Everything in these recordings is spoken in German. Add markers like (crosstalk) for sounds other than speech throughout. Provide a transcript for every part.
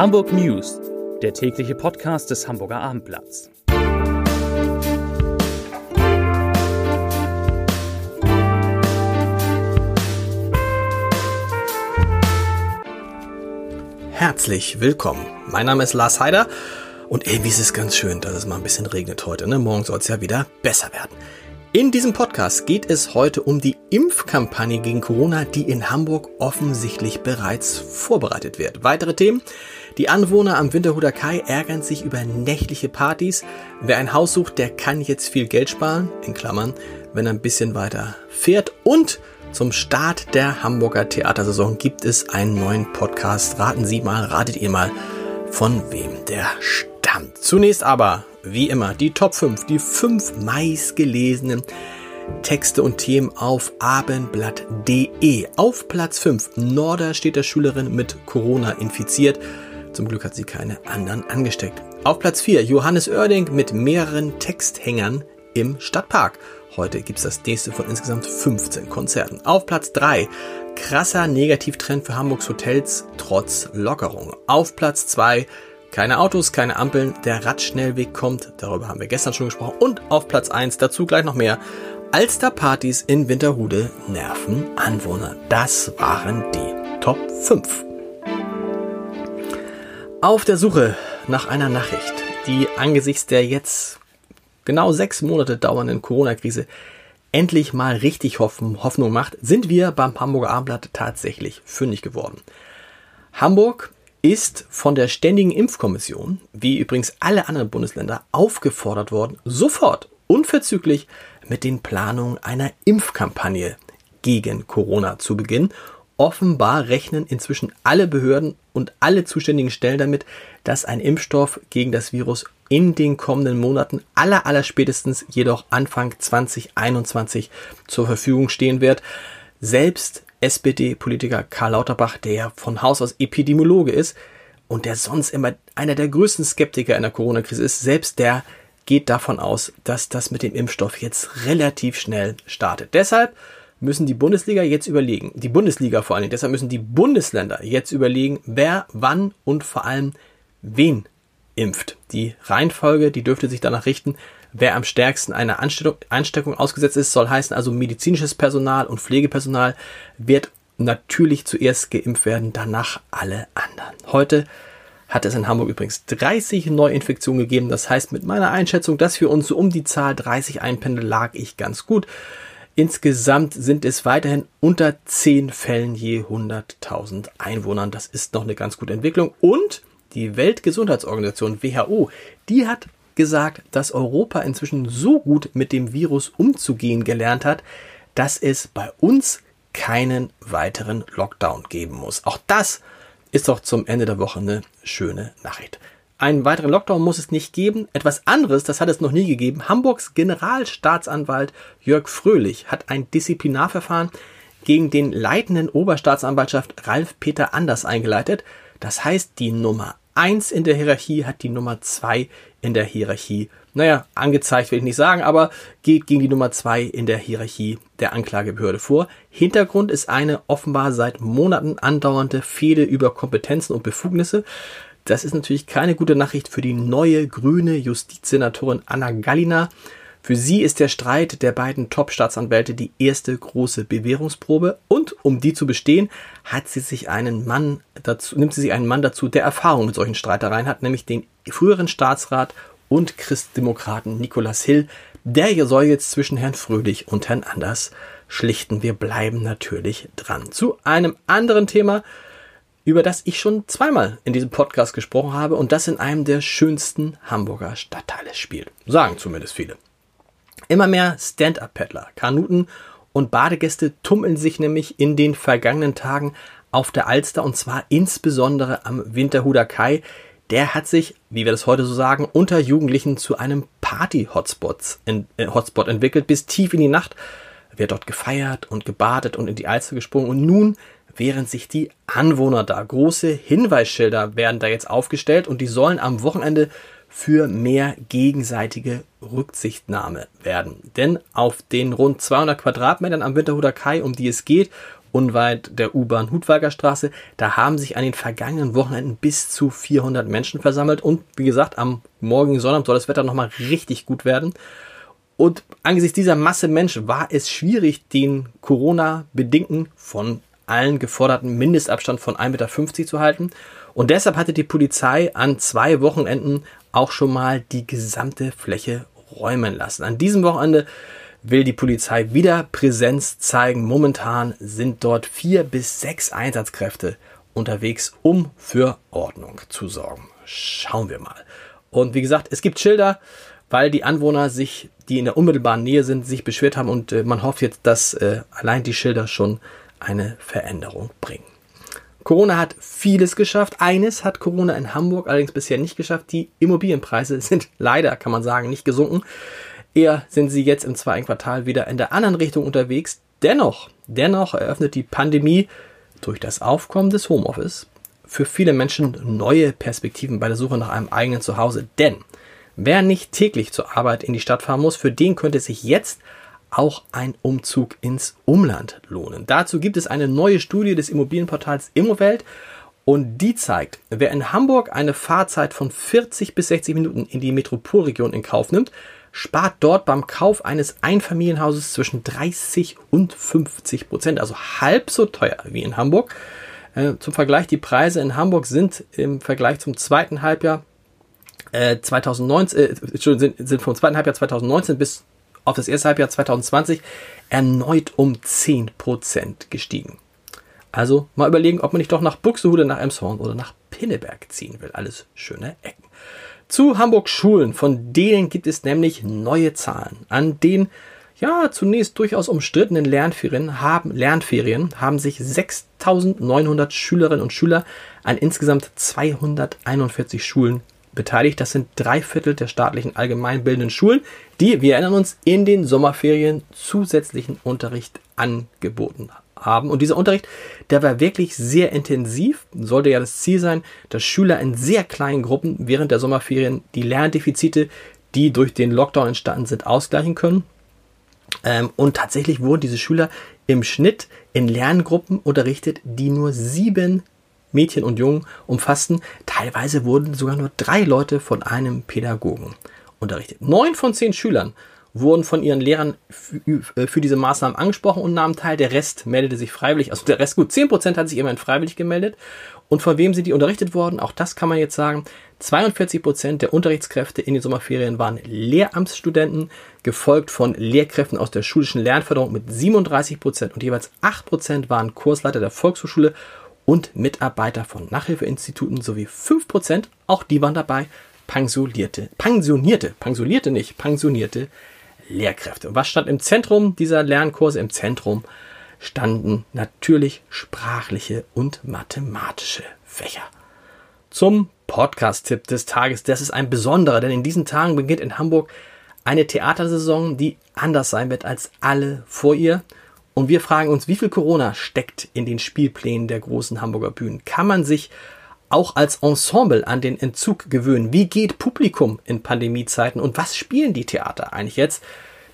Hamburg News, der tägliche Podcast des Hamburger Abendblatts. Herzlich willkommen. Mein Name ist Lars Heider und irgendwie ist es ganz schön, dass es mal ein bisschen regnet heute. Ne? Morgen soll es ja wieder besser werden. In diesem Podcast geht es heute um die Impfkampagne gegen Corona, die in Hamburg offensichtlich bereits vorbereitet wird. Weitere Themen. Die Anwohner am Winterhuder Kai ärgern sich über nächtliche Partys. Wer ein Haus sucht, der kann jetzt viel Geld sparen, in Klammern, wenn er ein bisschen weiter fährt. Und zum Start der Hamburger Theatersaison gibt es einen neuen Podcast. Raten Sie mal, ratet ihr mal, von wem der stammt. Zunächst aber wie immer die Top 5, die fünf meistgelesenen Texte und Themen auf abendblatt.de. Auf Platz 5 Norderstädter Schülerin mit Corona infiziert. Zum Glück hat sie keine anderen angesteckt. Auf Platz 4 Johannes Oerding mit mehreren Texthängern im Stadtpark. Heute gibt es das nächste von insgesamt 15 Konzerten. Auf Platz 3 krasser Negativtrend für Hamburgs Hotels trotz Lockerung. Auf Platz 2 keine Autos, keine Ampeln, der Radschnellweg kommt, darüber haben wir gestern schon gesprochen. Und auf Platz 1, dazu gleich noch mehr, Alsterpartys in Winterhude nerven Anwohner. Das waren die Top 5. Auf der Suche nach einer Nachricht, die angesichts der jetzt genau sechs Monate dauernden Corona-Krise endlich mal richtig Hoffnung macht, sind wir beim Hamburger Abendblatt tatsächlich fündig geworden. Hamburg ist von der Ständigen Impfkommission, wie übrigens alle anderen Bundesländer, aufgefordert worden, sofort unverzüglich mit den Planungen einer Impfkampagne gegen Corona zu beginnen. Offenbar rechnen inzwischen alle Behörden und alle zuständigen Stellen damit, dass ein Impfstoff gegen das Virus in den kommenden Monaten aller aller spätestens jedoch Anfang 2021 zur Verfügung stehen wird. Selbst SPD-Politiker Karl Lauterbach, der von Haus aus Epidemiologe ist und der sonst immer einer der größten Skeptiker in der Corona-Krise ist, selbst der geht davon aus, dass das mit dem Impfstoff jetzt relativ schnell startet. Deshalb müssen die Bundesliga jetzt überlegen, die Bundesliga vor allen Dingen, deshalb müssen die Bundesländer jetzt überlegen, wer wann und vor allem wen impft. Die Reihenfolge, die dürfte sich danach richten, wer am stärksten einer Ansteckung, Ansteckung ausgesetzt ist, soll heißen also medizinisches Personal und Pflegepersonal wird natürlich zuerst geimpft werden, danach alle anderen. Heute hat es in Hamburg übrigens 30 Neuinfektionen gegeben. Das heißt, mit meiner Einschätzung, dass wir uns so um die Zahl 30 einpendeln, lag ich ganz gut. Insgesamt sind es weiterhin unter 10 Fällen je 100.000 Einwohnern. Das ist noch eine ganz gute Entwicklung. Und die Weltgesundheitsorganisation WHO, die hat gesagt, dass Europa inzwischen so gut mit dem Virus umzugehen gelernt hat, dass es bei uns keinen weiteren Lockdown geben muss. Auch das ist doch zum Ende der Woche eine schöne Nachricht. Einen weiteren Lockdown muss es nicht geben. Etwas anderes, das hat es noch nie gegeben. Hamburgs Generalstaatsanwalt Jörg Fröhlich hat ein Disziplinarverfahren gegen den leitenden Oberstaatsanwaltschaft Ralf Peter Anders eingeleitet. Das heißt, die Nummer 1 in der Hierarchie hat die Nummer 2 in der Hierarchie, naja, angezeigt will ich nicht sagen, aber geht gegen die Nummer 2 in der Hierarchie der Anklagebehörde vor. Hintergrund ist eine offenbar seit Monaten andauernde Fehde über Kompetenzen und Befugnisse. Das ist natürlich keine gute Nachricht für die neue grüne Justizsenatorin Anna Gallina. Für sie ist der Streit der beiden Top-Staatsanwälte die erste große Bewährungsprobe und um die zu bestehen, hat sie sich einen Mann dazu, nimmt sie sich einen Mann dazu, der Erfahrung mit solchen Streitereien hat, nämlich den früheren Staatsrat und Christdemokraten Nicolas Hill. Der soll jetzt zwischen Herrn Fröhlich und Herrn Anders schlichten. Wir bleiben natürlich dran. Zu einem anderen Thema, über das ich schon zweimal in diesem Podcast gesprochen habe und das in einem der schönsten Hamburger Stadtteile spielt. Sagen zumindest viele. Immer mehr Stand-up-Paddler, Kanuten und Badegäste tummeln sich nämlich in den vergangenen Tagen auf der Alster und zwar insbesondere am Winterhuder Kai. Der hat sich, wie wir das heute so sagen, unter Jugendlichen zu einem Party-Hotspot äh, entwickelt. Bis tief in die Nacht wird dort gefeiert und gebadet und in die Alster gesprungen. Und nun während sich die Anwohner da. Große Hinweisschilder werden da jetzt aufgestellt und die sollen am Wochenende für mehr gegenseitige Rücksichtnahme werden. Denn auf den rund 200 Quadratmetern am Winterhuder Kai, um die es geht, unweit der U-Bahn Hutwalger Straße. Da haben sich an den vergangenen Wochenenden bis zu 400 Menschen versammelt und wie gesagt, am morgigen Sonnabend soll das Wetter nochmal richtig gut werden. Und angesichts dieser Masse Menschen war es schwierig, den Corona-bedingten von allen geforderten Mindestabstand von 1,50 Meter zu halten. Und deshalb hatte die Polizei an zwei Wochenenden auch schon mal die gesamte Fläche räumen lassen. An diesem Wochenende will die Polizei wieder Präsenz zeigen. Momentan sind dort vier bis sechs Einsatzkräfte unterwegs, um für Ordnung zu sorgen. Schauen wir mal. Und wie gesagt, es gibt Schilder, weil die Anwohner sich, die in der unmittelbaren Nähe sind, sich beschwert haben und äh, man hofft jetzt, dass äh, allein die Schilder schon eine Veränderung bringen. Corona hat vieles geschafft. Eines hat Corona in Hamburg allerdings bisher nicht geschafft. Die Immobilienpreise (laughs) sind leider, kann man sagen, nicht gesunken. Eher sind sie jetzt im zweiten Quartal wieder in der anderen Richtung unterwegs. Dennoch, dennoch eröffnet die Pandemie durch das Aufkommen des Homeoffice für viele Menschen neue Perspektiven bei der Suche nach einem eigenen Zuhause. Denn wer nicht täglich zur Arbeit in die Stadt fahren muss, für den könnte sich jetzt auch ein Umzug ins Umland lohnen. Dazu gibt es eine neue Studie des Immobilienportals Immowelt und die zeigt, wer in Hamburg eine Fahrzeit von 40 bis 60 Minuten in die Metropolregion in Kauf nimmt, spart dort beim Kauf eines Einfamilienhauses zwischen 30 und 50 Prozent, also halb so teuer wie in Hamburg. Äh, zum Vergleich, die Preise in Hamburg sind im Vergleich zum zweiten Halbjahr äh, 2019, äh, sind, sind vom zweiten Halbjahr 2019 bis auf das erste Halbjahr 2020 erneut um 10% gestiegen. Also mal überlegen, ob man nicht doch nach Buxtehude, nach Emshorn oder nach Pinneberg ziehen will. Alles schöne Ecken. Zu Hamburg Schulen, von denen gibt es nämlich neue Zahlen. An den ja, zunächst durchaus umstrittenen Lernferien haben, Lernferien haben sich 6.900 Schülerinnen und Schüler an insgesamt 241 Schulen beteiligt. Das sind drei Viertel der staatlichen allgemeinbildenden Schulen, die, wir erinnern uns, in den Sommerferien zusätzlichen Unterricht angeboten haben. Und dieser Unterricht, der war wirklich sehr intensiv. Sollte ja das Ziel sein, dass Schüler in sehr kleinen Gruppen während der Sommerferien die Lerndefizite, die durch den Lockdown entstanden sind, ausgleichen können. Ähm, und tatsächlich wurden diese Schüler im Schnitt in Lerngruppen unterrichtet, die nur sieben Mädchen und Jungen umfassten. Teilweise wurden sogar nur drei Leute von einem Pädagogen unterrichtet. Neun von zehn Schülern wurden von ihren Lehrern äh, für diese Maßnahmen angesprochen und nahmen teil. Der Rest meldete sich freiwillig. Also der Rest, gut, zehn Prozent hat sich immerhin freiwillig gemeldet. Und von wem sind die unterrichtet worden? Auch das kann man jetzt sagen. 42 Prozent der Unterrichtskräfte in den Sommerferien waren Lehramtsstudenten, gefolgt von Lehrkräften aus der schulischen Lernförderung mit 37 Prozent und jeweils 8 Prozent waren Kursleiter der Volkshochschule und Mitarbeiter von Nachhilfeinstituten sowie 5%, auch die waren dabei, pensionierte, pensionierte, pensionierte nicht, pensionierte Lehrkräfte. Und was stand im Zentrum dieser Lernkurse? Im Zentrum standen natürlich sprachliche und mathematische Fächer. Zum Podcast-Tipp des Tages. Das ist ein besonderer, denn in diesen Tagen beginnt in Hamburg eine Theatersaison, die anders sein wird als alle vor ihr. Und wir fragen uns, wie viel Corona steckt in den Spielplänen der großen Hamburger Bühnen? Kann man sich auch als Ensemble an den Entzug gewöhnen? Wie geht Publikum in Pandemiezeiten und was spielen die Theater eigentlich jetzt?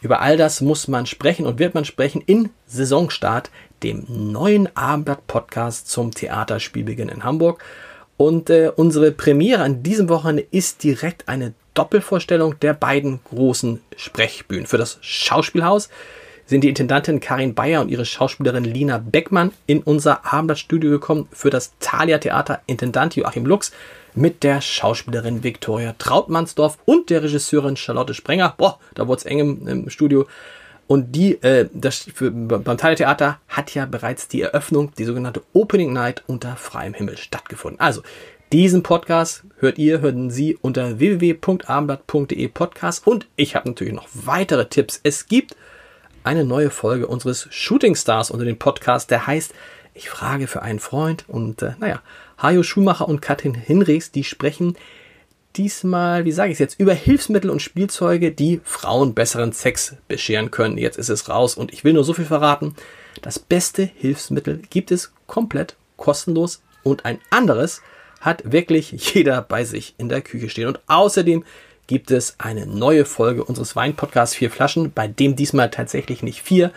Über all das muss man sprechen und wird man sprechen in Saisonstart, dem neuen Abendblatt-Podcast zum Theaterspielbeginn in Hamburg. Und äh, unsere Premiere an diesem Wochenende ist direkt eine Doppelvorstellung der beiden großen Sprechbühnen. Für das Schauspielhaus sind die Intendantin Karin Bayer und ihre Schauspielerin Lina Beckmann in unser Abendblattstudio gekommen für das Thalia Theater Intendant Joachim Lux mit der Schauspielerin Viktoria Trautmannsdorf und der Regisseurin Charlotte Sprenger. Boah, da wurde es eng im, im, Studio. Und die, äh, das für, beim Theater hat ja bereits die Eröffnung, die sogenannte Opening Night unter freiem Himmel stattgefunden. Also, diesen Podcast hört ihr, hören Sie unter www.abendblatt.de Podcast und ich habe natürlich noch weitere Tipps. Es gibt eine neue Folge unseres Shooting Stars unter dem Podcast, der heißt Ich frage für einen Freund. Und äh, naja, Hajo Schumacher und Katrin Hinrichs, die sprechen diesmal, wie sage ich es jetzt, über Hilfsmittel und Spielzeuge, die Frauen besseren Sex bescheren können. Jetzt ist es raus und ich will nur so viel verraten. Das beste Hilfsmittel gibt es komplett kostenlos und ein anderes hat wirklich jeder bei sich in der Küche stehen. Und außerdem gibt es eine neue Folge unseres Weinpodcasts Vier Flaschen, bei dem diesmal tatsächlich nicht vier,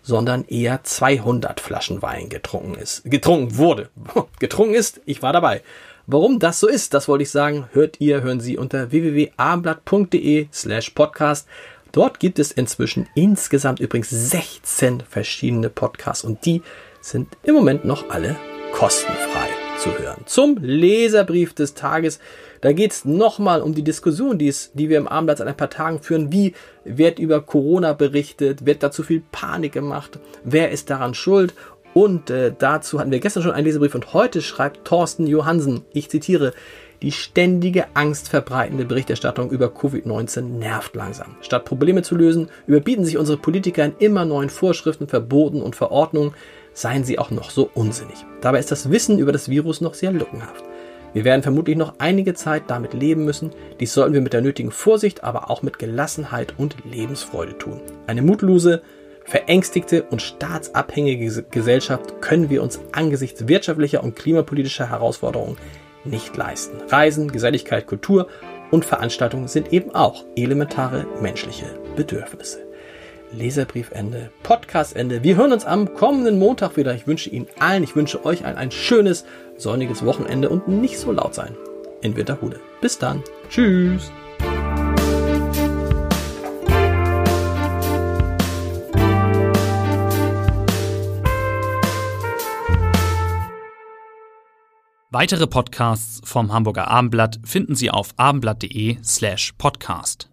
sondern eher 200 Flaschen Wein getrunken ist, getrunken wurde, (laughs) getrunken ist. Ich war dabei. Warum das so ist, das wollte ich sagen, hört ihr, hören Sie unter www.abendblatt.de slash podcast. Dort gibt es inzwischen insgesamt übrigens 16 verschiedene Podcasts und die sind im Moment noch alle kostenfrei zu hören. Zum Leserbrief des Tages. Da geht es nochmal um die Diskussion, die, es, die wir im Abendblatt seit ein paar Tagen führen. Wie wird über Corona berichtet? Wird da zu viel Panik gemacht? Wer ist daran schuld? Und äh, dazu hatten wir gestern schon einen Leserbrief und heute schreibt Thorsten Johansen, ich zitiere, die ständige angstverbreitende Berichterstattung über Covid-19 nervt langsam. Statt Probleme zu lösen, überbieten sich unsere Politiker in immer neuen Vorschriften, Verboten und Verordnungen, seien sie auch noch so unsinnig. Dabei ist das Wissen über das Virus noch sehr lückenhaft. Wir werden vermutlich noch einige Zeit damit leben müssen. Dies sollten wir mit der nötigen Vorsicht, aber auch mit Gelassenheit und Lebensfreude tun. Eine mutlose, verängstigte und staatsabhängige Gesellschaft können wir uns angesichts wirtschaftlicher und klimapolitischer Herausforderungen nicht leisten. Reisen, Geselligkeit, Kultur und Veranstaltungen sind eben auch elementare menschliche Bedürfnisse. Leserbriefende, Podcastende. Wir hören uns am kommenden Montag wieder. Ich wünsche Ihnen allen, ich wünsche euch allen ein schönes, sonniges Wochenende und nicht so laut sein in Winterhude. Bis dann. Tschüss. Weitere Podcasts vom Hamburger Abendblatt finden Sie auf abendblatt.de slash podcast.